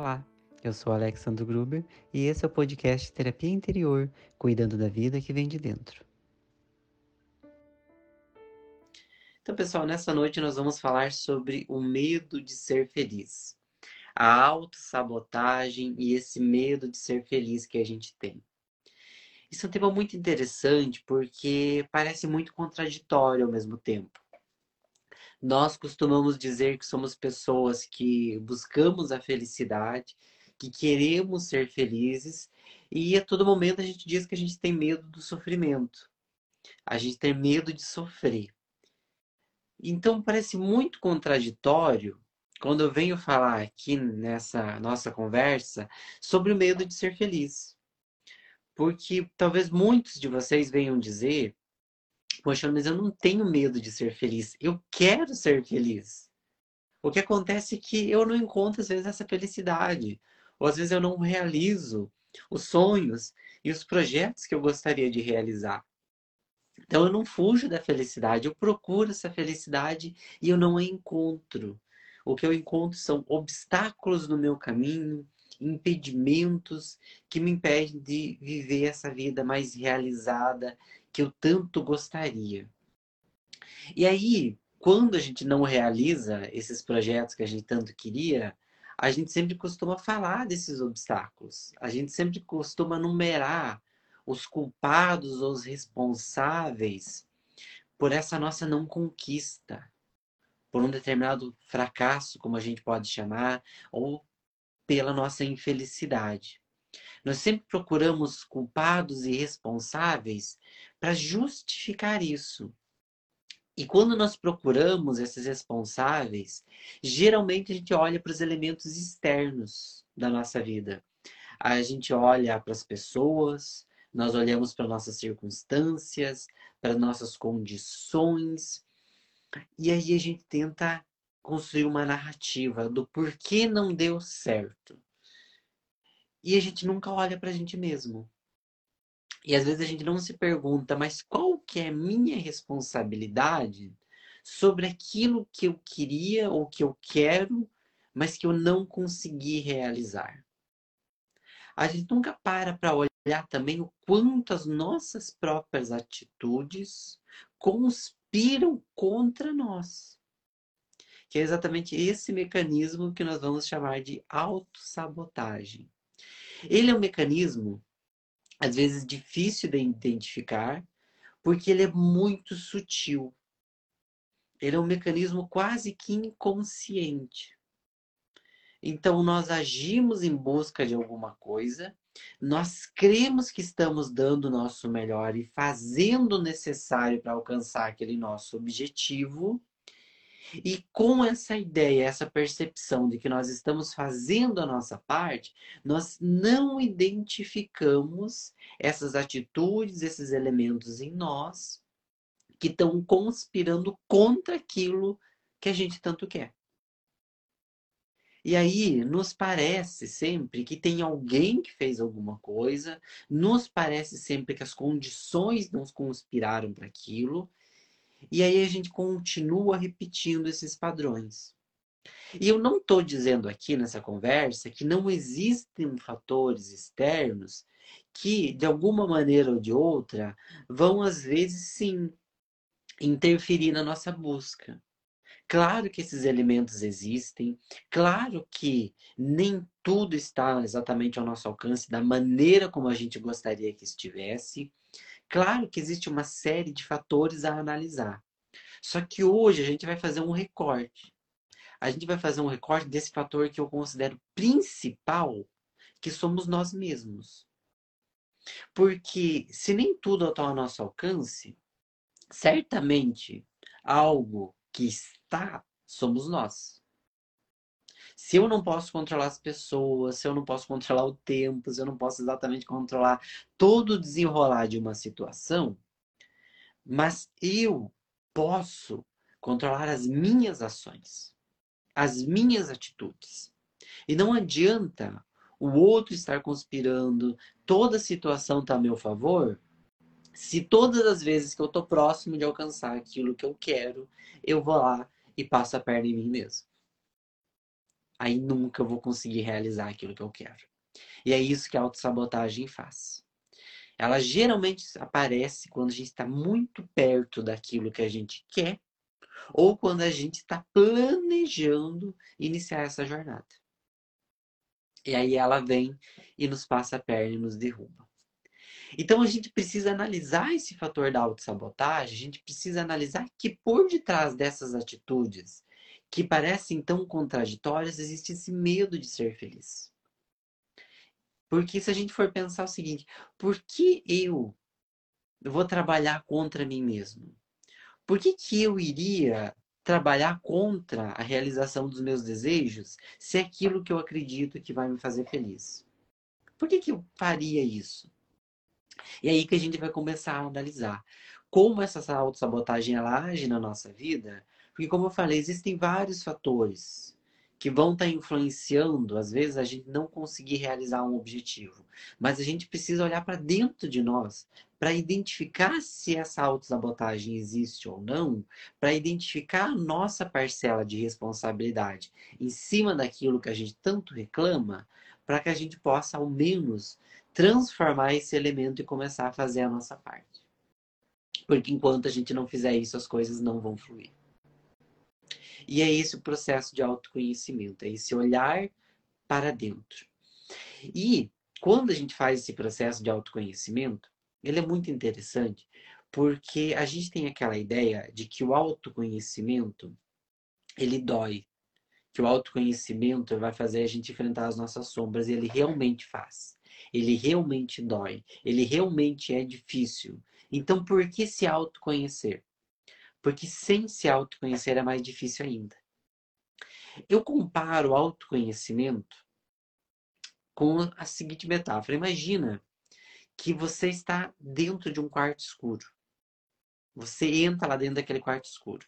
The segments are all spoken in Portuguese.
Olá, eu sou Alexandre Gruber e esse é o podcast Terapia Interior, cuidando da vida que vem de dentro. Então, pessoal, nessa noite nós vamos falar sobre o medo de ser feliz. A autossabotagem e esse medo de ser feliz que a gente tem. Isso é um tema muito interessante porque parece muito contraditório ao mesmo tempo. Nós costumamos dizer que somos pessoas que buscamos a felicidade, que queremos ser felizes, e a todo momento a gente diz que a gente tem medo do sofrimento. A gente tem medo de sofrer. Então parece muito contraditório quando eu venho falar aqui nessa nossa conversa sobre o medo de ser feliz. Porque talvez muitos de vocês venham dizer Poxa, mas eu não tenho medo de ser feliz. Eu quero ser feliz. O que acontece é que eu não encontro, às vezes, essa felicidade. Ou às vezes eu não realizo os sonhos e os projetos que eu gostaria de realizar. Então eu não fujo da felicidade, eu procuro essa felicidade e eu não a encontro. O que eu encontro são obstáculos no meu caminho, impedimentos que me impedem de viver essa vida mais realizada que eu tanto gostaria. E aí, quando a gente não realiza esses projetos que a gente tanto queria, a gente sempre costuma falar desses obstáculos. A gente sempre costuma numerar os culpados ou os responsáveis por essa nossa não conquista, por um determinado fracasso, como a gente pode chamar, ou pela nossa infelicidade. Nós sempre procuramos culpados e responsáveis para justificar isso. E quando nós procuramos esses responsáveis, geralmente a gente olha para os elementos externos da nossa vida. A gente olha para as pessoas, nós olhamos para nossas circunstâncias, para nossas condições, e aí a gente tenta construir uma narrativa do porquê não deu certo. E a gente nunca olha para a gente mesmo. E às vezes a gente não se pergunta, mas qual que é a minha responsabilidade sobre aquilo que eu queria ou que eu quero, mas que eu não consegui realizar? A gente nunca para para olhar também o quanto as nossas próprias atitudes conspiram contra nós. Que é exatamente esse mecanismo que nós vamos chamar de autossabotagem. Ele é um mecanismo às vezes difícil de identificar, porque ele é muito sutil. Ele é um mecanismo quase que inconsciente. Então, nós agimos em busca de alguma coisa, nós cremos que estamos dando o nosso melhor e fazendo o necessário para alcançar aquele nosso objetivo, e com essa ideia, essa percepção de que nós estamos fazendo a nossa parte, nós não identificamos essas atitudes, esses elementos em nós que estão conspirando contra aquilo que a gente tanto quer. E aí, nos parece sempre que tem alguém que fez alguma coisa, nos parece sempre que as condições não conspiraram para aquilo, e aí a gente continua repetindo esses padrões. E eu não estou dizendo aqui nessa conversa que não existem fatores externos que, de alguma maneira ou de outra, vão às vezes sim interferir na nossa busca. Claro que esses elementos existem, claro que nem tudo está exatamente ao nosso alcance da maneira como a gente gostaria que estivesse, Claro que existe uma série de fatores a analisar. Só que hoje a gente vai fazer um recorte. A gente vai fazer um recorte desse fator que eu considero principal, que somos nós mesmos. Porque se nem tudo está ao nosso alcance, certamente algo que está somos nós. Se eu não posso controlar as pessoas, se eu não posso controlar o tempo, se eu não posso exatamente controlar todo o desenrolar de uma situação, mas eu posso controlar as minhas ações, as minhas atitudes. E não adianta o outro estar conspirando, toda situação está a meu favor, se todas as vezes que eu estou próximo de alcançar aquilo que eu quero, eu vou lá e passo a perna em mim mesmo. Aí nunca vou conseguir realizar aquilo que eu quero. E é isso que a autossabotagem faz. Ela geralmente aparece quando a gente está muito perto daquilo que a gente quer ou quando a gente está planejando iniciar essa jornada. E aí ela vem e nos passa a perna e nos derruba. Então a gente precisa analisar esse fator da autossabotagem, a gente precisa analisar que por detrás dessas atitudes que parecem tão contraditórias existe esse medo de ser feliz. Porque se a gente for pensar o seguinte, por que eu vou trabalhar contra mim mesmo? Por que, que eu iria trabalhar contra a realização dos meus desejos se é aquilo que eu acredito que vai me fazer feliz? Por que, que eu faria isso? E aí que a gente vai começar a analisar como essa autossabotagem ela age na nossa vida, porque como eu falei, existem vários fatores que vão estar tá influenciando, às vezes, a gente não conseguir realizar um objetivo. Mas a gente precisa olhar para dentro de nós para identificar se essa autossabotagem existe ou não, para identificar a nossa parcela de responsabilidade em cima daquilo que a gente tanto reclama, para que a gente possa, ao menos, transformar esse elemento e começar a fazer a nossa parte. Porque enquanto a gente não fizer isso, as coisas não vão fluir. E é esse o processo de autoconhecimento, é esse olhar para dentro. E quando a gente faz esse processo de autoconhecimento, ele é muito interessante, porque a gente tem aquela ideia de que o autoconhecimento ele dói, que o autoconhecimento vai fazer a gente enfrentar as nossas sombras e ele realmente faz. Ele realmente dói, ele realmente é difícil. Então, por que se autoconhecer? Porque sem se autoconhecer é mais difícil ainda. Eu comparo o autoconhecimento com a seguinte metáfora. Imagina que você está dentro de um quarto escuro. Você entra lá dentro daquele quarto escuro.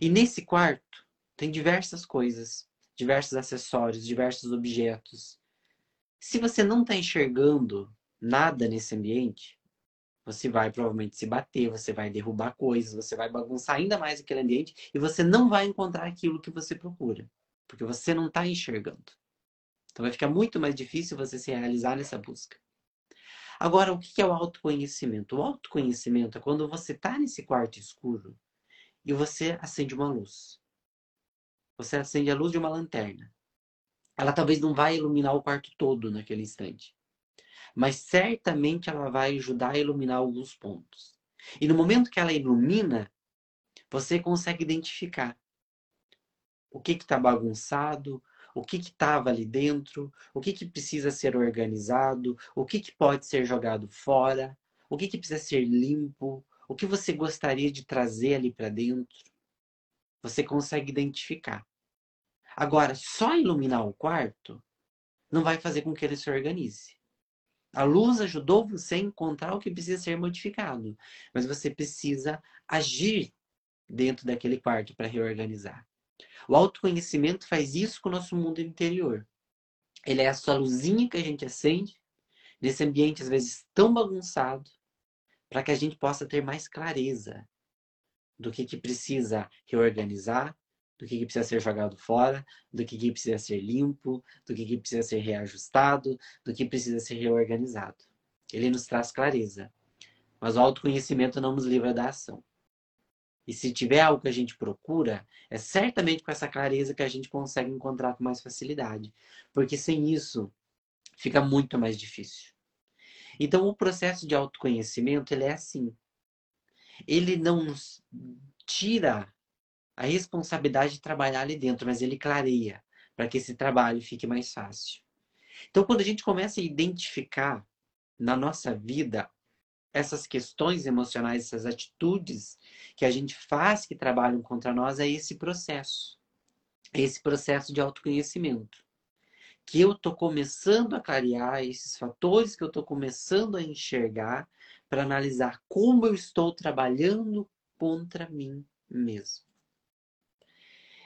E nesse quarto tem diversas coisas, diversos acessórios, diversos objetos. Se você não está enxergando nada nesse ambiente, você vai provavelmente se bater, você vai derrubar coisas, você vai bagunçar ainda mais aquele ambiente e você não vai encontrar aquilo que você procura, porque você não está enxergando. Então vai ficar muito mais difícil você se realizar nessa busca. Agora, o que é o autoconhecimento? O autoconhecimento é quando você está nesse quarto escuro e você acende uma luz. Você acende a luz de uma lanterna. Ela talvez não vai iluminar o quarto todo naquele instante mas certamente ela vai ajudar a iluminar alguns pontos. E no momento que ela ilumina, você consegue identificar o que está bagunçado, o que estava ali dentro, o que, que precisa ser organizado, o que, que pode ser jogado fora, o que, que precisa ser limpo, o que você gostaria de trazer ali para dentro. Você consegue identificar. Agora, só iluminar o quarto não vai fazer com que ele se organize. A luz ajudou você a encontrar o que precisa ser modificado, mas você precisa agir dentro daquele quarto para reorganizar. O autoconhecimento faz isso com o nosso mundo interior. Ele é a sua luzinha que a gente acende nesse ambiente às vezes tão bagunçado, para que a gente possa ter mais clareza do que, que precisa reorganizar, do que, que precisa ser jogado fora, do que, que precisa ser limpo, do que, que precisa ser reajustado, do que precisa ser reorganizado. Ele nos traz clareza. Mas o autoconhecimento não nos livra da ação. E se tiver algo que a gente procura, é certamente com essa clareza que a gente consegue encontrar com mais facilidade. Porque sem isso, fica muito mais difícil. Então, o processo de autoconhecimento, ele é assim. Ele não nos tira a responsabilidade de trabalhar ali dentro, mas ele clareia para que esse trabalho fique mais fácil. Então, quando a gente começa a identificar na nossa vida essas questões emocionais, essas atitudes que a gente faz que trabalham contra nós, é esse processo. É esse processo de autoconhecimento. Que eu estou começando a clarear esses fatores que eu estou começando a enxergar para analisar como eu estou trabalhando contra mim mesmo.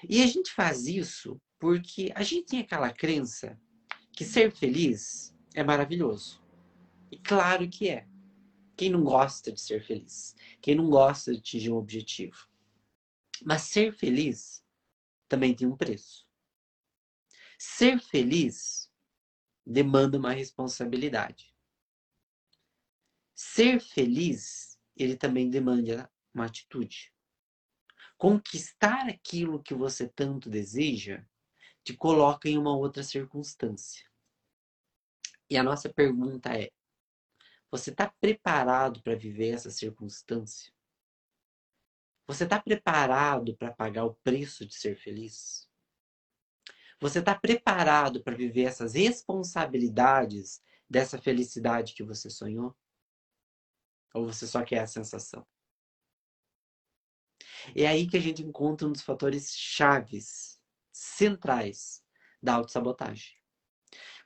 E a gente faz isso porque a gente tem aquela crença que ser feliz é maravilhoso. E claro que é. Quem não gosta de ser feliz? Quem não gosta de atingir um objetivo? Mas ser feliz também tem um preço. Ser feliz demanda uma responsabilidade. Ser feliz, ele também demanda uma atitude. Conquistar aquilo que você tanto deseja te coloca em uma outra circunstância. E a nossa pergunta é: você está preparado para viver essa circunstância? Você está preparado para pagar o preço de ser feliz? Você está preparado para viver essas responsabilidades dessa felicidade que você sonhou? Ou você só quer a sensação? É aí que a gente encontra um dos fatores chaves, centrais da autossabotagem.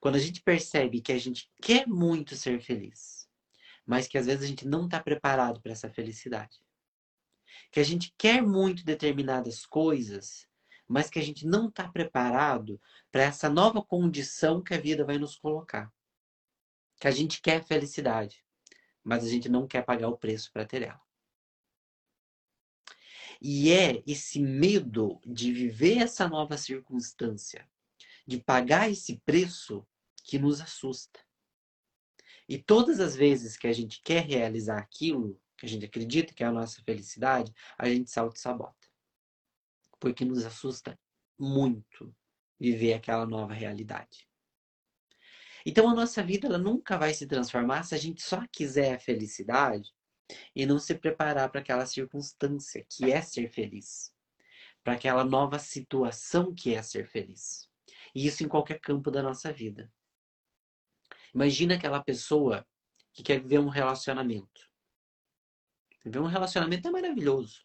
Quando a gente percebe que a gente quer muito ser feliz, mas que às vezes a gente não está preparado para essa felicidade que a gente quer muito determinadas coisas, mas que a gente não está preparado para essa nova condição que a vida vai nos colocar. Que a gente quer felicidade, mas a gente não quer pagar o preço para ter ela. E é esse medo de viver essa nova circunstância, de pagar esse preço, que nos assusta. E todas as vezes que a gente quer realizar aquilo, que a gente acredita que é a nossa felicidade, a gente se auto-sabota. Porque nos assusta muito viver aquela nova realidade. Então a nossa vida ela nunca vai se transformar se a gente só quiser a felicidade e não se preparar para aquela circunstância que é ser feliz, para aquela nova situação que é ser feliz. E isso em qualquer campo da nossa vida. Imagina aquela pessoa que quer viver um relacionamento. Viver um relacionamento é maravilhoso.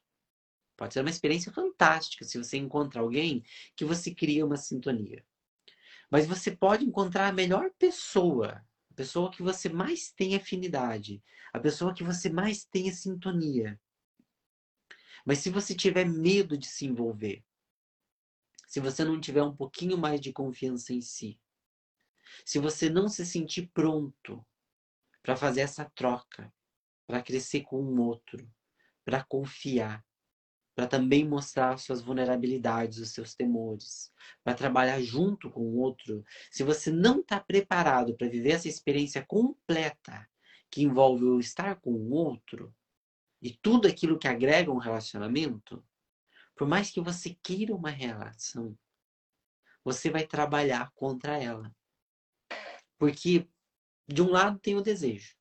Pode ser uma experiência fantástica se você encontra alguém que você cria uma sintonia. Mas você pode encontrar a melhor pessoa, pessoa que você mais tem afinidade, a pessoa que você mais tem sintonia. Mas se você tiver medo de se envolver, se você não tiver um pouquinho mais de confiança em si, se você não se sentir pronto para fazer essa troca, para crescer com um outro, para confiar, para também mostrar suas vulnerabilidades, os seus temores, para trabalhar junto com o outro. Se você não está preparado para viver essa experiência completa que envolve o estar com o outro e tudo aquilo que agrega um relacionamento, por mais que você queira uma relação, você vai trabalhar contra ela. Porque de um lado tem o desejo,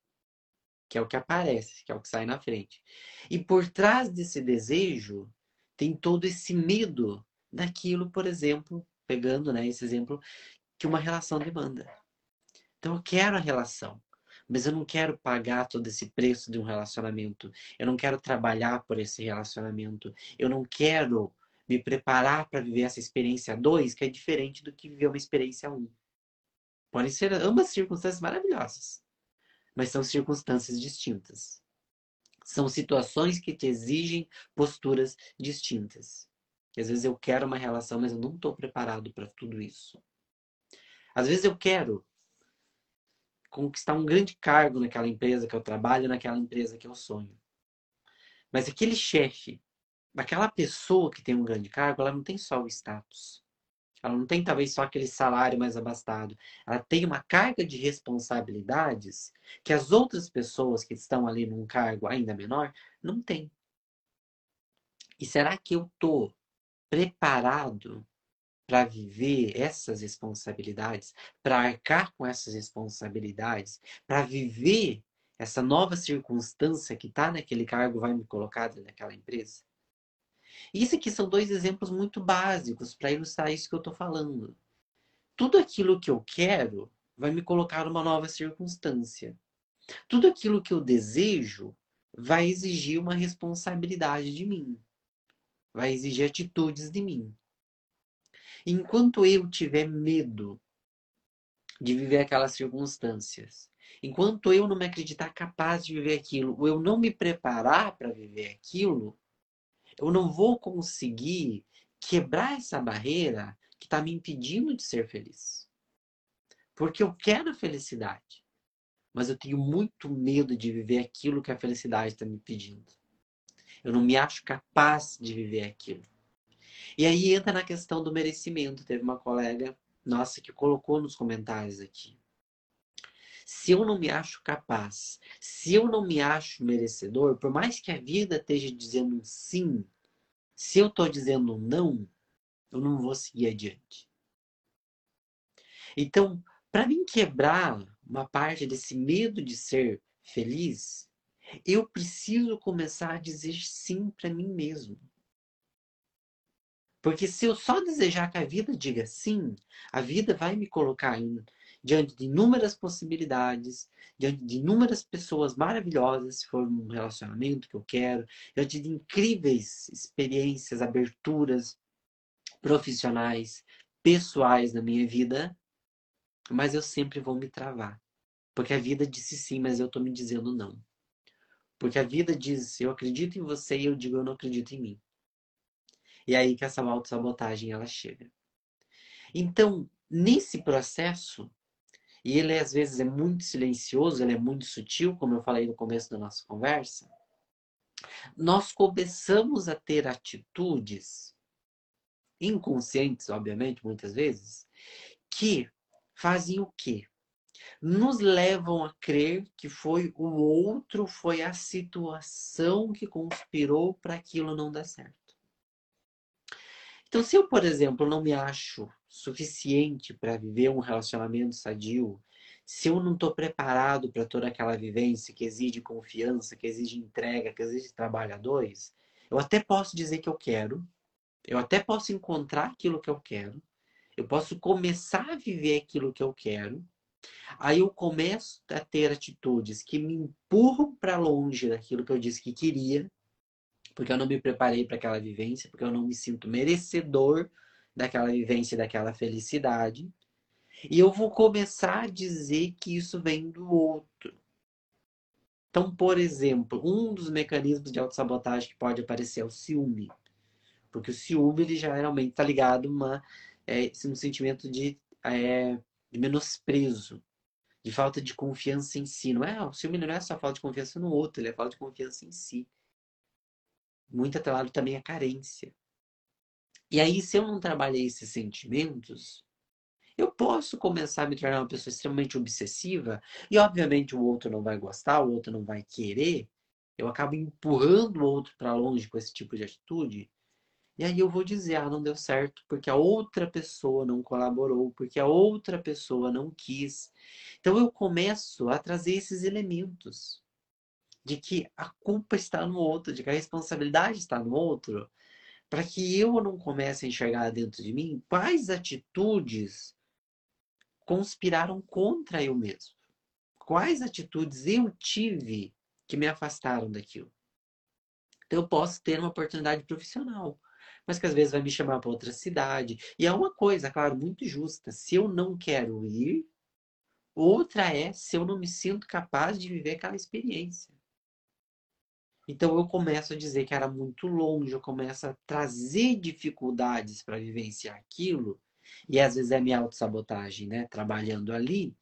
que é o que aparece, que é o que sai na frente. E por trás desse desejo tem todo esse medo daquilo, por exemplo, pegando né, esse exemplo, que uma relação demanda. Então eu quero a relação, mas eu não quero pagar todo esse preço de um relacionamento. Eu não quero trabalhar por esse relacionamento. Eu não quero me preparar para viver essa experiência dois, que é diferente do que viver uma experiência um. Podem ser ambas circunstâncias maravilhosas mas são circunstâncias distintas. São situações que te exigem posturas distintas. Que às vezes eu quero uma relação, mas eu não estou preparado para tudo isso. Às vezes eu quero conquistar um grande cargo naquela empresa que eu trabalho, naquela empresa que eu sonho. Mas aquele chefe, aquela pessoa que tem um grande cargo, ela não tem só o status. Ela não tem talvez só aquele salário mais abastado. Ela tem uma carga de responsabilidades que as outras pessoas que estão ali num cargo ainda menor não têm. E será que eu estou preparado para viver essas responsabilidades, para arcar com essas responsabilidades, para viver essa nova circunstância que está naquele cargo vai me colocar naquela empresa? Isso aqui são dois exemplos muito básicos para ilustrar isso que eu estou falando. Tudo aquilo que eu quero vai me colocar numa nova circunstância. Tudo aquilo que eu desejo vai exigir uma responsabilidade de mim. Vai exigir atitudes de mim. Enquanto eu tiver medo de viver aquelas circunstâncias, enquanto eu não me acreditar capaz de viver aquilo, ou eu não me preparar para viver aquilo, eu não vou conseguir quebrar essa barreira que está me impedindo de ser feliz. Porque eu quero a felicidade, mas eu tenho muito medo de viver aquilo que a felicidade está me pedindo. Eu não me acho capaz de viver aquilo. E aí entra na questão do merecimento. Teve uma colega nossa, que colocou nos comentários aqui. Se eu não me acho capaz, se eu não me acho merecedor, por mais que a vida esteja dizendo sim, se eu estou dizendo não, eu não vou seguir adiante. Então, para mim quebrar uma parte desse medo de ser feliz, eu preciso começar a dizer sim para mim mesmo. Porque se eu só desejar que a vida diga sim, a vida vai me colocar em, diante de inúmeras possibilidades, diante de inúmeras pessoas maravilhosas, se for um relacionamento que eu quero, diante de incríveis experiências, aberturas profissionais, pessoais na minha vida, mas eu sempre vou me travar. Porque a vida disse sim, mas eu estou me dizendo não. Porque a vida diz, eu acredito em você e eu digo, eu não acredito em mim. E é aí que essa autossabotagem ela chega. Então, nesse processo, e ele às vezes é muito silencioso, ele é muito sutil, como eu falei no começo da nossa conversa, nós começamos a ter atitudes inconscientes, obviamente, muitas vezes, que fazem o quê? Nos levam a crer que foi o outro, foi a situação que conspirou para aquilo não dar certo. Então, se eu, por exemplo, não me acho suficiente para viver um relacionamento sadio, se eu não estou preparado para toda aquela vivência que exige confiança, que exige entrega, que exige trabalhadores, eu até posso dizer que eu quero, eu até posso encontrar aquilo que eu quero, eu posso começar a viver aquilo que eu quero. Aí eu começo a ter atitudes que me empurram para longe daquilo que eu disse que queria, porque eu não me preparei para aquela vivência, porque eu não me sinto merecedor daquela vivência, daquela felicidade. E eu vou começar a dizer que isso vem do outro. Então, por exemplo, um dos mecanismos de autossabotagem que pode aparecer é o ciúme. Porque o ciúme, ele geralmente está ligado a uma é, um sentimento de, é, de menosprezo, de falta de confiança em si. Não é, o ciúme não é só falta de confiança no outro, ele é falta de confiança em si. Muito atrelado também à carência. E aí, se eu não trabalhei esses sentimentos, eu posso começar a me tornar uma pessoa extremamente obsessiva e, obviamente, o outro não vai gostar, o outro não vai querer. Eu acabo empurrando o outro para longe com esse tipo de atitude. E aí eu vou dizer, ah, não deu certo porque a outra pessoa não colaborou, porque a outra pessoa não quis. Então eu começo a trazer esses elementos de que a culpa está no outro, de que a responsabilidade está no outro, para que eu não comece a enxergar dentro de mim quais atitudes conspiraram contra eu mesmo. Quais atitudes eu tive que me afastaram daquilo. Então eu posso ter uma oportunidade profissional mas que às vezes vai me chamar para outra cidade. E é uma coisa, claro, muito justa. Se eu não quero ir, outra é se eu não me sinto capaz de viver aquela experiência. Então eu começo a dizer que era muito longe, eu começo a trazer dificuldades para vivenciar aquilo, e às vezes é minha autossabotagem, né? Trabalhando ali,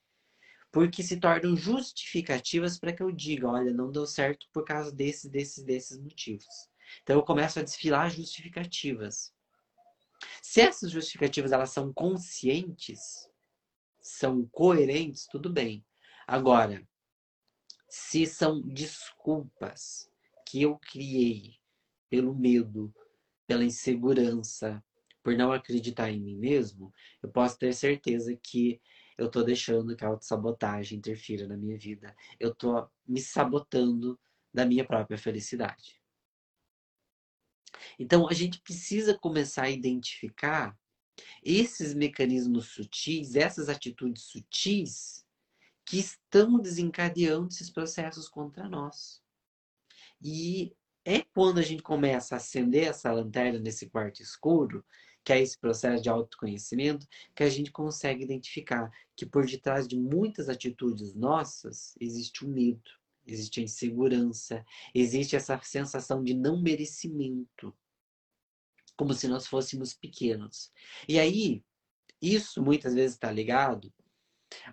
porque se tornam justificativas para que eu diga, olha, não deu certo por causa desses, desses, desses motivos. Então eu começo a desfilar justificativas. Se essas justificativas elas são conscientes, são coerentes, tudo bem. Agora, se são desculpas que eu criei pelo medo, pela insegurança, por não acreditar em mim mesmo, eu posso ter certeza que eu estou deixando que a autossabotagem interfira na minha vida. Eu estou me sabotando da minha própria felicidade. Então, a gente precisa começar a identificar esses mecanismos sutis, essas atitudes sutis que estão desencadeando esses processos contra nós. E é quando a gente começa a acender essa lanterna nesse quarto escuro, que é esse processo de autoconhecimento, que a gente consegue identificar que por detrás de muitas atitudes nossas existe o medo, existe a insegurança, existe essa sensação de não merecimento, como se nós fôssemos pequenos. E aí, isso muitas vezes está ligado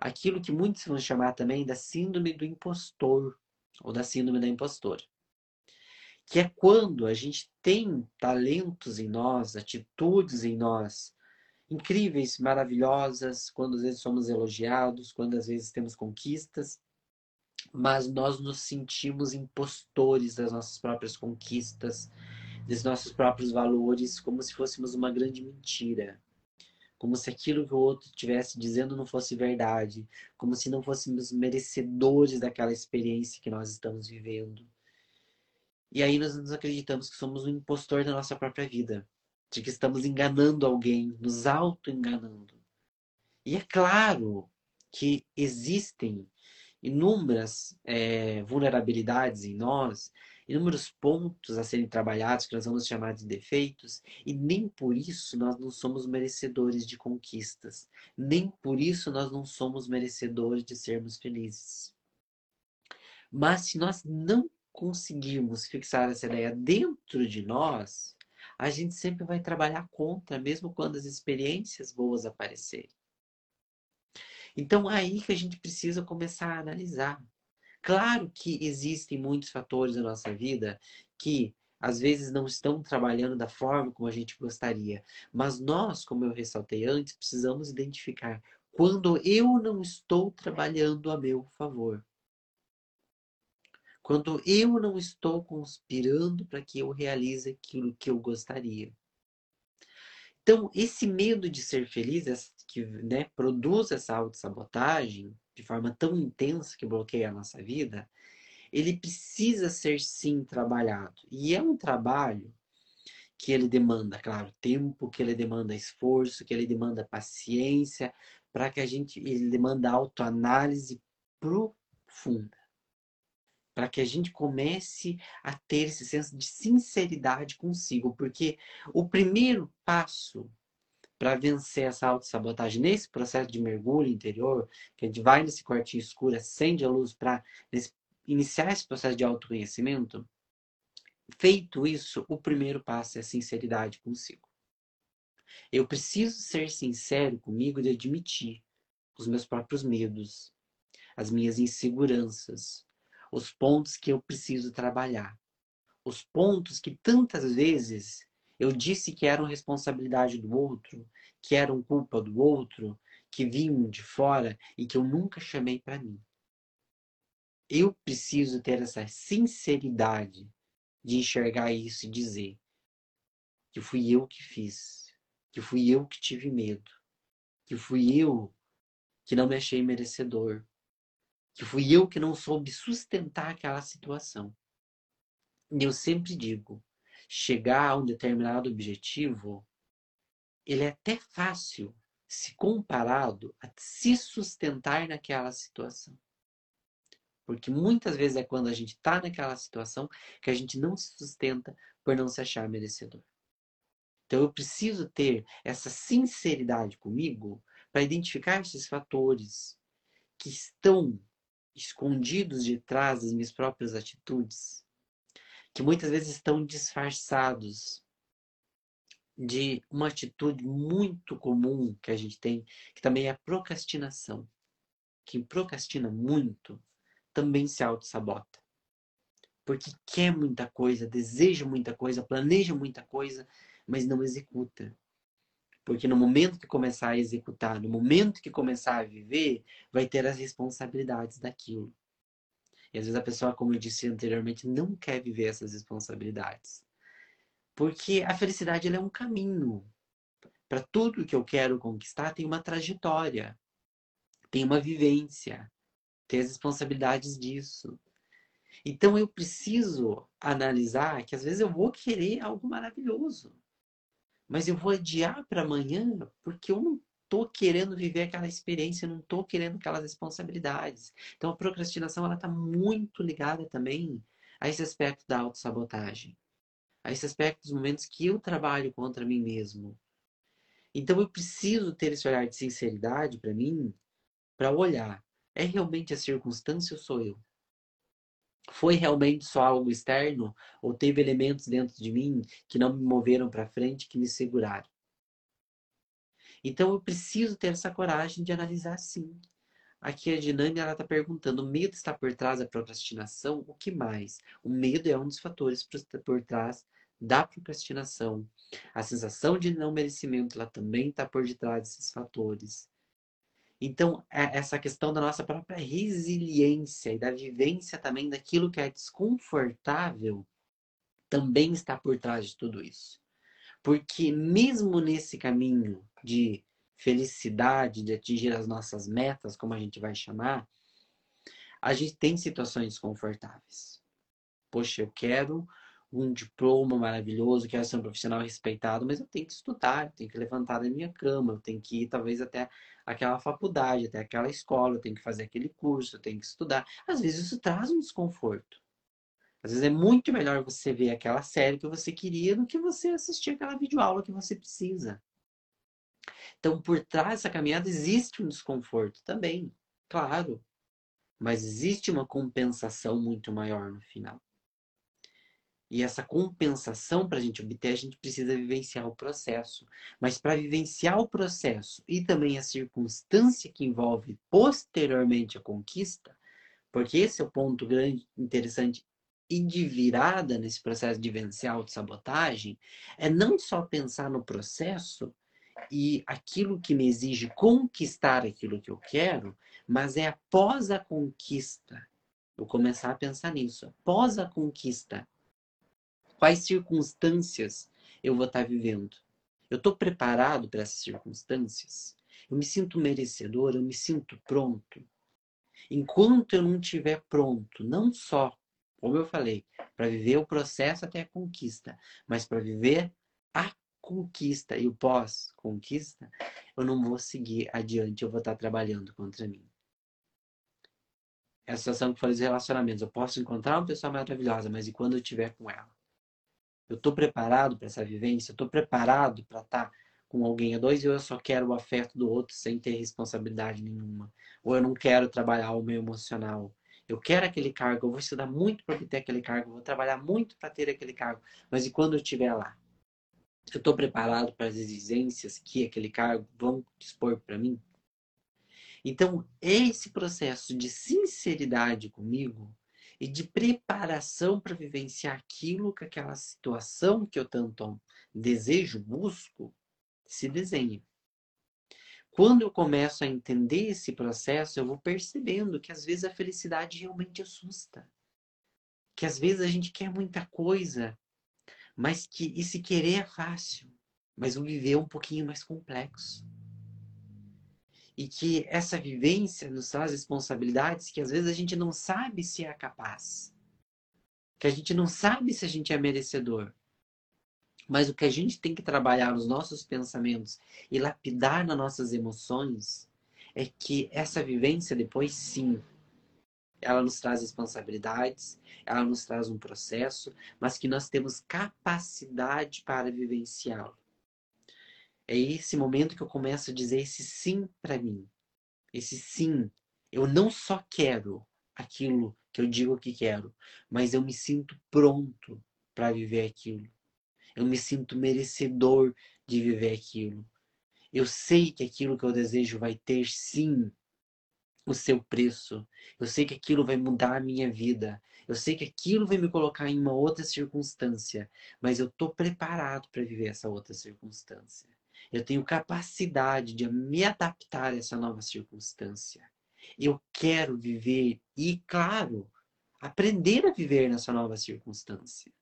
àquilo que muitos vão chamar também da síndrome do impostor, ou da síndrome da impostora. Que é quando a gente tem talentos em nós, atitudes em nós, incríveis, maravilhosas, quando às vezes somos elogiados, quando às vezes temos conquistas, mas nós nos sentimos impostores das nossas próprias conquistas, dos nossos próprios valores, como se fôssemos uma grande mentira. Como se aquilo que o outro estivesse dizendo não fosse verdade, como se não fôssemos merecedores daquela experiência que nós estamos vivendo. E aí nós nos acreditamos que somos um impostor da nossa própria vida, de que estamos enganando alguém, nos auto-enganando. E é claro que existem inúmeras é, vulnerabilidades em nós, inúmeros pontos a serem trabalhados que nós vamos chamar de defeitos, e nem por isso nós não somos merecedores de conquistas, nem por isso nós não somos merecedores de sermos felizes. Mas se nós não conseguirmos fixar essa ideia dentro de nós, a gente sempre vai trabalhar contra, mesmo quando as experiências boas aparecerem. Então, é aí que a gente precisa começar a analisar. Claro que existem muitos fatores da nossa vida que às vezes não estão trabalhando da forma como a gente gostaria, mas nós, como eu ressaltei antes, precisamos identificar quando eu não estou trabalhando a meu favor. Quando eu não estou conspirando para que eu realize aquilo que eu gostaria. Então, esse medo de ser feliz, que né, produz essa autossabotagem de forma tão intensa que bloqueia a nossa vida, ele precisa ser sim trabalhado. E é um trabalho que ele demanda, claro, tempo, que ele demanda esforço, que ele demanda paciência, para que a gente, ele demanda autoanálise profunda para que a gente comece a ter esse senso de sinceridade consigo, porque o primeiro passo para vencer essa autossabotagem nesse processo de mergulho interior, que a gente vai nesse quartinho escuro, acende a luz para iniciar esse processo de autoconhecimento, feito isso, o primeiro passo é a sinceridade consigo. Eu preciso ser sincero comigo de admitir os meus próprios medos, as minhas inseguranças, os pontos que eu preciso trabalhar. Os pontos que tantas vezes eu disse que eram responsabilidade do outro, que eram culpa do outro, que vinham de fora e que eu nunca chamei para mim. Eu preciso ter essa sinceridade de enxergar isso e dizer que fui eu que fiz, que fui eu que tive medo, que fui eu que não me achei merecedor, que fui eu que não soube sustentar aquela situação. E eu sempre digo, chegar a um determinado objetivo, ele é até fácil se comparado a se sustentar naquela situação. Porque muitas vezes é quando a gente está naquela situação que a gente não se sustenta por não se achar merecedor. Então eu preciso ter essa sinceridade comigo para identificar esses fatores que estão escondidos de trás das minhas próprias atitudes, que muitas vezes estão disfarçados de uma atitude muito comum que a gente tem, que também é a procrastinação. Quem procrastina muito também se auto-sabota. Porque quer muita coisa, deseja muita coisa, planeja muita coisa, mas não executa. Porque no momento que começar a executar, no momento que começar a viver, vai ter as responsabilidades daquilo. E às vezes a pessoa, como eu disse anteriormente, não quer viver essas responsabilidades. Porque a felicidade é um caminho. Para tudo que eu quero conquistar, tem uma trajetória, tem uma vivência, tem as responsabilidades disso. Então eu preciso analisar que às vezes eu vou querer algo maravilhoso mas eu vou adiar para amanhã porque eu não estou querendo viver aquela experiência, não estou querendo aquelas responsabilidades. Então a procrastinação ela está muito ligada também a esse aspecto da autossabotagem, a esse aspecto dos momentos que eu trabalho contra mim mesmo. Então eu preciso ter esse olhar de sinceridade para mim, para olhar, é realmente a circunstância ou sou eu? Foi realmente só algo externo ou teve elementos dentro de mim que não me moveram para frente, que me seguraram? Então eu preciso ter essa coragem de analisar sim. Aqui a dinâmica ela está perguntando: o medo está por trás da procrastinação? O que mais? O medo é um dos fatores por trás da procrastinação, a sensação de não merecimento, ela também está por detrás desses fatores. Então, é essa questão da nossa própria resiliência e da vivência também daquilo que é desconfortável também está por trás de tudo isso. Porque mesmo nesse caminho de felicidade, de atingir as nossas metas, como a gente vai chamar, a gente tem situações desconfortáveis. Poxa, eu quero um diploma maravilhoso, quero ser um profissional respeitado, mas eu tenho que estudar, eu tenho que levantar da minha cama, eu tenho que ir talvez até aquela faculdade, até aquela escola, eu tenho que fazer aquele curso, eu tenho que estudar. Às vezes isso traz um desconforto. Às vezes é muito melhor você ver aquela série que você queria do que você assistir aquela videoaula que você precisa. Então, por trás dessa caminhada existe um desconforto também, claro. Mas existe uma compensação muito maior no final. E essa compensação, para a gente obter, a gente precisa vivenciar o processo. Mas para vivenciar o processo e também a circunstância que envolve posteriormente a conquista, porque esse é o ponto grande, interessante e de virada nesse processo de vencer a autossabotagem, é não só pensar no processo e aquilo que me exige conquistar aquilo que eu quero, mas é após a conquista. Vou começar a pensar nisso. Após a conquista, quais circunstâncias eu vou estar vivendo? Eu estou preparado para essas circunstâncias? Eu me sinto merecedor? Eu me sinto pronto? Enquanto eu não estiver pronto, não só, como eu falei, para viver o processo até a conquista, mas para viver a conquista e o pós-conquista, eu não vou seguir adiante, eu vou estar trabalhando contra mim. É a situação que foi dos relacionamentos. Eu posso encontrar uma pessoa maravilhosa, mas e quando eu estiver com ela? Eu estou preparado para essa vivência? Eu estou preparado para estar tá com alguém a dois e eu só quero o afeto do outro sem ter responsabilidade nenhuma? Ou eu não quero trabalhar o meu emocional? Eu quero aquele cargo, eu vou estudar muito para obter aquele cargo, eu vou trabalhar muito para ter aquele cargo, mas e quando eu estiver lá? Eu estou preparado para as exigências que aquele cargo vão dispor para mim? Então, esse processo de sinceridade comigo e de preparação para vivenciar aquilo que aquela situação que eu tanto desejo, busco, se desenha. Quando eu começo a entender esse processo, eu vou percebendo que às vezes a felicidade realmente assusta. Que às vezes a gente quer muita coisa mas que esse querer é fácil, mas o viver é um pouquinho mais complexo. E que essa vivência nos traz responsabilidades que às vezes a gente não sabe se é capaz. Que a gente não sabe se a gente é merecedor. Mas o que a gente tem que trabalhar nos nossos pensamentos e lapidar nas nossas emoções é que essa vivência depois sim ela nos traz responsabilidades, ela nos traz um processo, mas que nós temos capacidade para vivenciá-lo. É esse momento que eu começo a dizer esse sim para mim. Esse sim. Eu não só quero aquilo que eu digo que quero, mas eu me sinto pronto para viver aquilo. Eu me sinto merecedor de viver aquilo. Eu sei que aquilo que eu desejo vai ter sim o seu preço. Eu sei que aquilo vai mudar a minha vida. Eu sei que aquilo vai me colocar em uma outra circunstância, mas eu estou preparado para viver essa outra circunstância. Eu tenho capacidade de me adaptar a essa nova circunstância. Eu quero viver e, claro, aprender a viver nessa nova circunstância.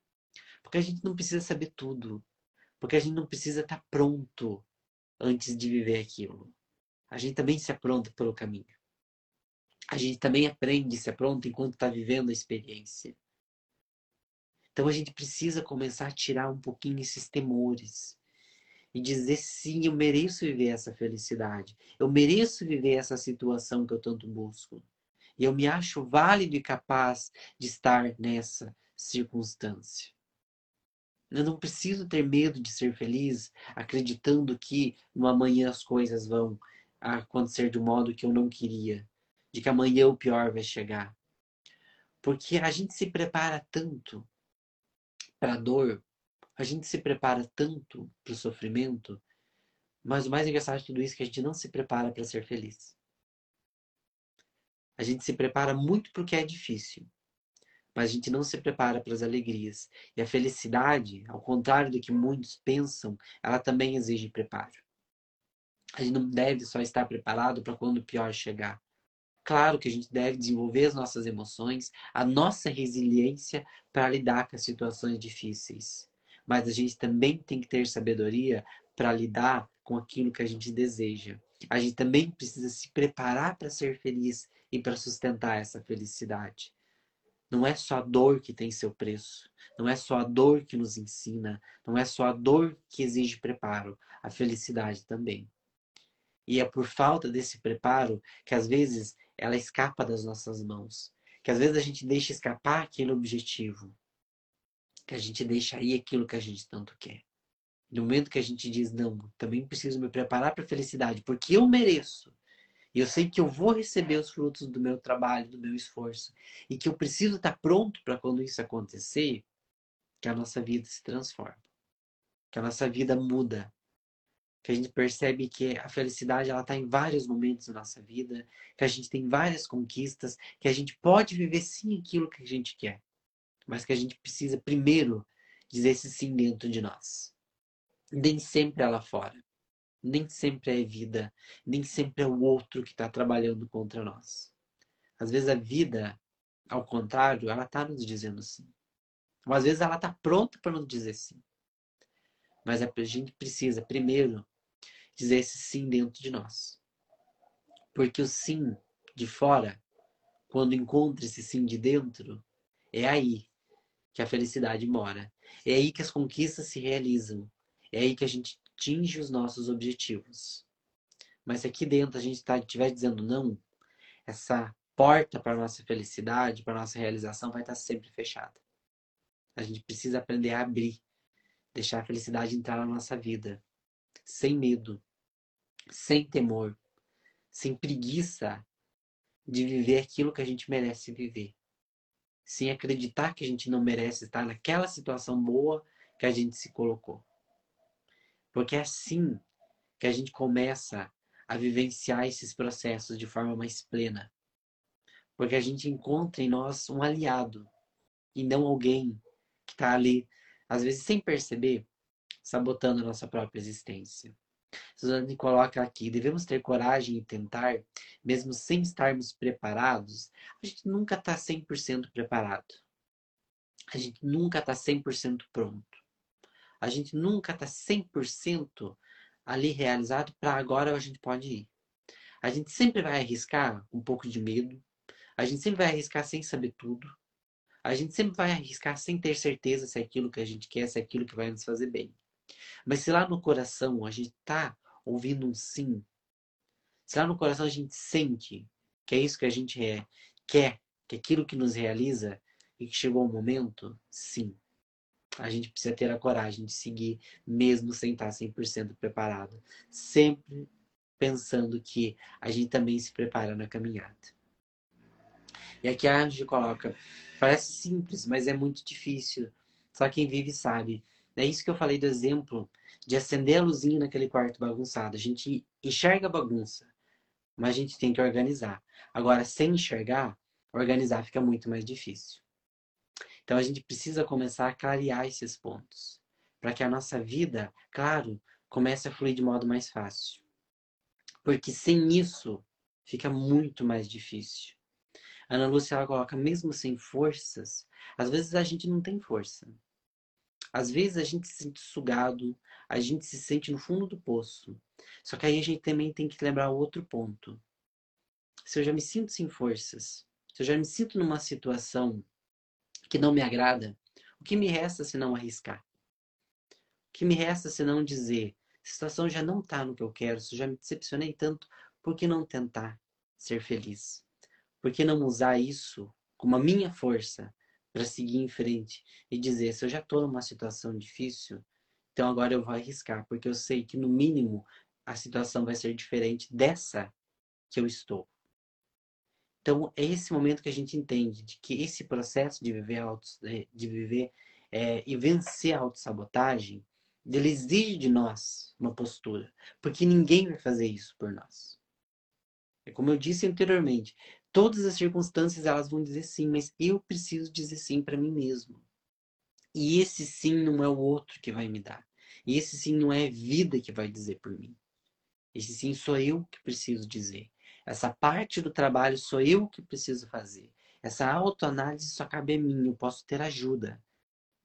Porque a gente não precisa saber tudo. Porque a gente não precisa estar tá pronto antes de viver aquilo. A gente também se apronta pelo caminho a gente também aprende, se apronta enquanto está vivendo a experiência. Então a gente precisa começar a tirar um pouquinho esses temores e dizer sim, eu mereço viver essa felicidade, eu mereço viver essa situação que eu tanto busco. E eu me acho válido e capaz de estar nessa circunstância. Eu não preciso ter medo de ser feliz, acreditando que no amanhã as coisas vão acontecer do modo que eu não queria de que amanhã o pior vai chegar. Porque a gente se prepara tanto para a dor, a gente se prepara tanto para o sofrimento, mas o mais engraçado de tudo isso é que a gente não se prepara para ser feliz. A gente se prepara muito para o que é difícil, mas a gente não se prepara para as alegrias. E a felicidade, ao contrário do que muitos pensam, ela também exige preparo. A gente não deve só estar preparado para quando o pior chegar. Claro que a gente deve desenvolver as nossas emoções, a nossa resiliência para lidar com as situações difíceis. Mas a gente também tem que ter sabedoria para lidar com aquilo que a gente deseja. A gente também precisa se preparar para ser feliz e para sustentar essa felicidade. Não é só a dor que tem seu preço. Não é só a dor que nos ensina. Não é só a dor que exige preparo. A felicidade também. E é por falta desse preparo que às vezes ela escapa das nossas mãos. Que às vezes a gente deixa escapar aquele objetivo. Que a gente deixa aí aquilo que a gente tanto quer. No momento que a gente diz, não, também preciso me preparar para a felicidade, porque eu mereço. E eu sei que eu vou receber os frutos do meu trabalho, do meu esforço. E que eu preciso estar pronto para quando isso acontecer, que a nossa vida se transforma. Que a nossa vida muda. Que a gente percebe que a felicidade ela está em vários momentos da nossa vida. Que a gente tem várias conquistas. Que a gente pode viver sim aquilo que a gente quer. Mas que a gente precisa primeiro dizer esse sim dentro de nós. Nem sempre é lá fora nem sempre é vida, nem sempre é o outro que está trabalhando contra nós. Às vezes a vida, ao contrário, ela está nos dizendo sim. Ou às vezes ela está pronta para nos dizer sim. Mas a gente precisa, primeiro, dizer esse sim dentro de nós. Porque o sim de fora, quando encontra esse sim de dentro, é aí que a felicidade mora. É aí que as conquistas se realizam. É aí que a gente atinge os nossos objetivos. Mas se aqui dentro a gente estiver tá, dizendo não, essa porta para a nossa felicidade, para a nossa realização vai estar tá sempre fechada. A gente precisa aprender a abrir, deixar a felicidade entrar na nossa vida, sem medo, sem temor, sem preguiça de viver aquilo que a gente merece viver. Sem acreditar que a gente não merece estar naquela situação boa que a gente se colocou. Porque é assim que a gente começa a vivenciar esses processos de forma mais plena. Porque a gente encontra em nós um aliado e não alguém que está ali, às vezes sem perceber, sabotando a nossa própria existência. Suzane coloca aqui: devemos ter coragem e tentar, mesmo sem estarmos preparados. A gente nunca está 100% preparado. A gente nunca está 100% pronto. A gente nunca está 100% ali realizado para agora a gente pode ir. A gente sempre vai arriscar um pouco de medo. A gente sempre vai arriscar sem saber tudo. A gente sempre vai arriscar sem ter certeza se é aquilo que a gente quer, se é aquilo que vai nos fazer bem. Mas se lá no coração a gente está ouvindo um sim, se lá no coração a gente sente que é isso que a gente é, quer, que é aquilo que nos realiza e que chegou o momento, sim a gente precisa ter a coragem de seguir, mesmo sem estar 100% preparado. Sempre pensando que a gente também se prepara na caminhada. E aqui a gente coloca, parece simples, mas é muito difícil. Só quem vive sabe. É isso que eu falei do exemplo de acender a luzinha naquele quarto bagunçado. A gente enxerga a bagunça, mas a gente tem que organizar. Agora, sem enxergar, organizar fica muito mais difícil. Então a gente precisa começar a clarear esses pontos, para que a nossa vida, claro, comece a fluir de modo mais fácil. Porque sem isso fica muito mais difícil. Ana Lúcia ela coloca, mesmo sem forças, às vezes a gente não tem força. Às vezes a gente se sente sugado, a gente se sente no fundo do poço. Só que aí a gente também tem que lembrar outro ponto. Se eu já me sinto sem forças, se eu já me sinto numa situação que não me agrada, o que me resta se não arriscar? O que me resta se não dizer, a situação já não está no que eu quero, se eu já me decepcionei tanto, por que não tentar ser feliz? Por que não usar isso como a minha força para seguir em frente e dizer, se eu já estou numa situação difícil, então agora eu vou arriscar, porque eu sei que no mínimo a situação vai ser diferente dessa que eu estou. Então, é esse momento que a gente entende de que esse processo de viver, auto, é, de viver é, e vencer a autossabotagem, ele exige de nós uma postura, porque ninguém vai fazer isso por nós. É como eu disse anteriormente, Todas as circunstâncias elas vão dizer sim, mas eu preciso dizer sim para mim mesmo. E esse sim não é o outro que vai me dar. E esse sim não é vida que vai dizer por mim. Esse sim sou eu que preciso dizer. Essa parte do trabalho sou eu que preciso fazer. Essa autoanálise só cabe a mim, eu posso ter ajuda,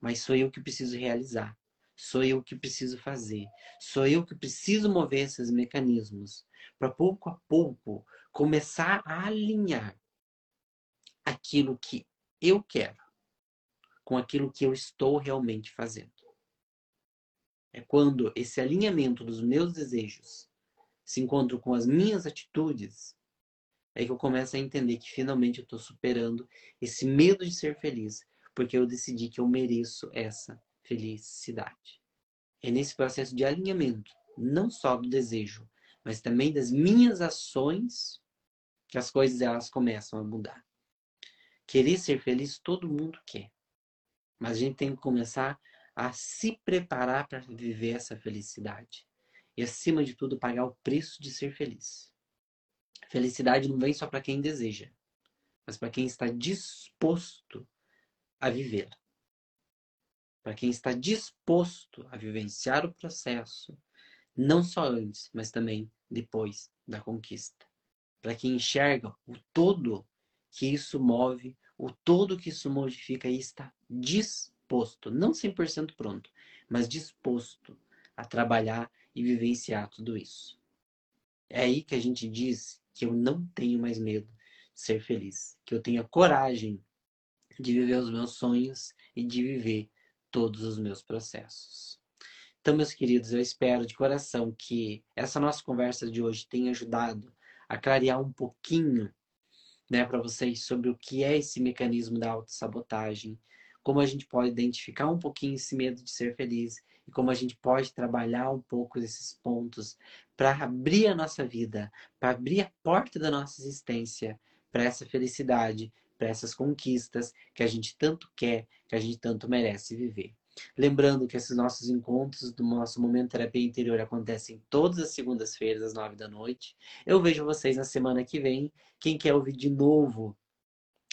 mas sou eu que preciso realizar. Sou eu que preciso fazer. Sou eu que preciso mover esses mecanismos para pouco a pouco começar a alinhar aquilo que eu quero com aquilo que eu estou realmente fazendo. É quando esse alinhamento dos meus desejos se encontra com as minhas atitudes, é que eu começo a entender que finalmente eu estou superando esse medo de ser feliz, porque eu decidi que eu mereço essa felicidade. É nesse processo de alinhamento, não só do desejo, mas também das minhas ações, que as coisas elas começam a mudar. Querer ser feliz todo mundo quer. Mas a gente tem que começar a se preparar para viver essa felicidade. E acima de tudo, pagar o preço de ser feliz. Felicidade não vem só para quem deseja, mas para quem está disposto a viver. Para quem está disposto a vivenciar o processo, não só antes, mas também depois da conquista para quem enxerga o todo que isso move, o todo que isso modifica e está disposto, não 100% pronto, mas disposto a trabalhar e vivenciar tudo isso. É aí que a gente diz que eu não tenho mais medo de ser feliz, que eu tenho a coragem de viver os meus sonhos e de viver todos os meus processos. Então, meus queridos, eu espero de coração que essa nossa conversa de hoje tenha ajudado a clarear um pouquinho né, para vocês sobre o que é esse mecanismo da autossabotagem, como a gente pode identificar um pouquinho esse medo de ser feliz e como a gente pode trabalhar um pouco esses pontos para abrir a nossa vida, para abrir a porta da nossa existência para essa felicidade, para essas conquistas que a gente tanto quer, que a gente tanto merece viver. Lembrando que esses nossos encontros do nosso Momento Terapia Interior acontecem todas as segundas-feiras, às nove da noite. Eu vejo vocês na semana que vem. Quem quer ouvir de novo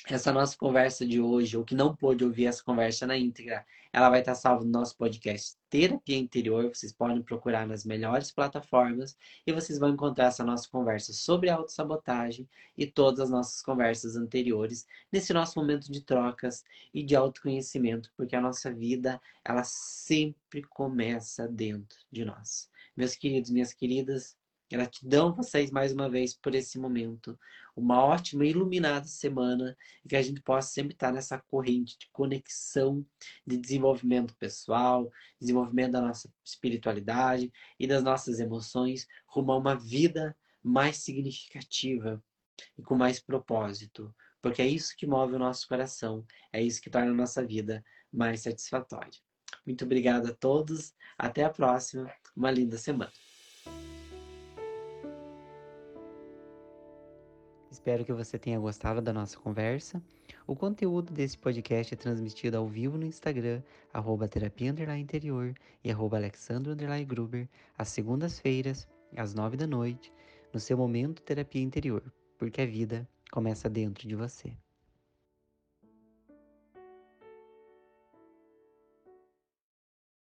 essa nossa conversa de hoje, ou que não pôde ouvir essa conversa na íntegra, ela vai estar salva no nosso podcast Terapia Interior. Vocês podem procurar nas melhores plataformas e vocês vão encontrar essa nossa conversa sobre autossabotagem e todas as nossas conversas anteriores nesse nosso momento de trocas e de autoconhecimento, porque a nossa vida, ela sempre começa dentro de nós. Meus queridos, minhas queridas, Gratidão vocês mais uma vez por esse momento. Uma ótima iluminada semana e que a gente possa sempre estar nessa corrente de conexão, de desenvolvimento pessoal, desenvolvimento da nossa espiritualidade e das nossas emoções rumo a uma vida mais significativa e com mais propósito, porque é isso que move o nosso coração, é isso que torna a nossa vida mais satisfatória. Muito obrigado a todos, até a próxima, uma linda semana. Espero que você tenha gostado da nossa conversa. O conteúdo desse podcast é transmitido ao vivo no Instagram, arroba terapia interior e arroba alexandro gruber, às segundas-feiras, às nove da noite, no seu momento terapia interior, porque a vida começa dentro de você.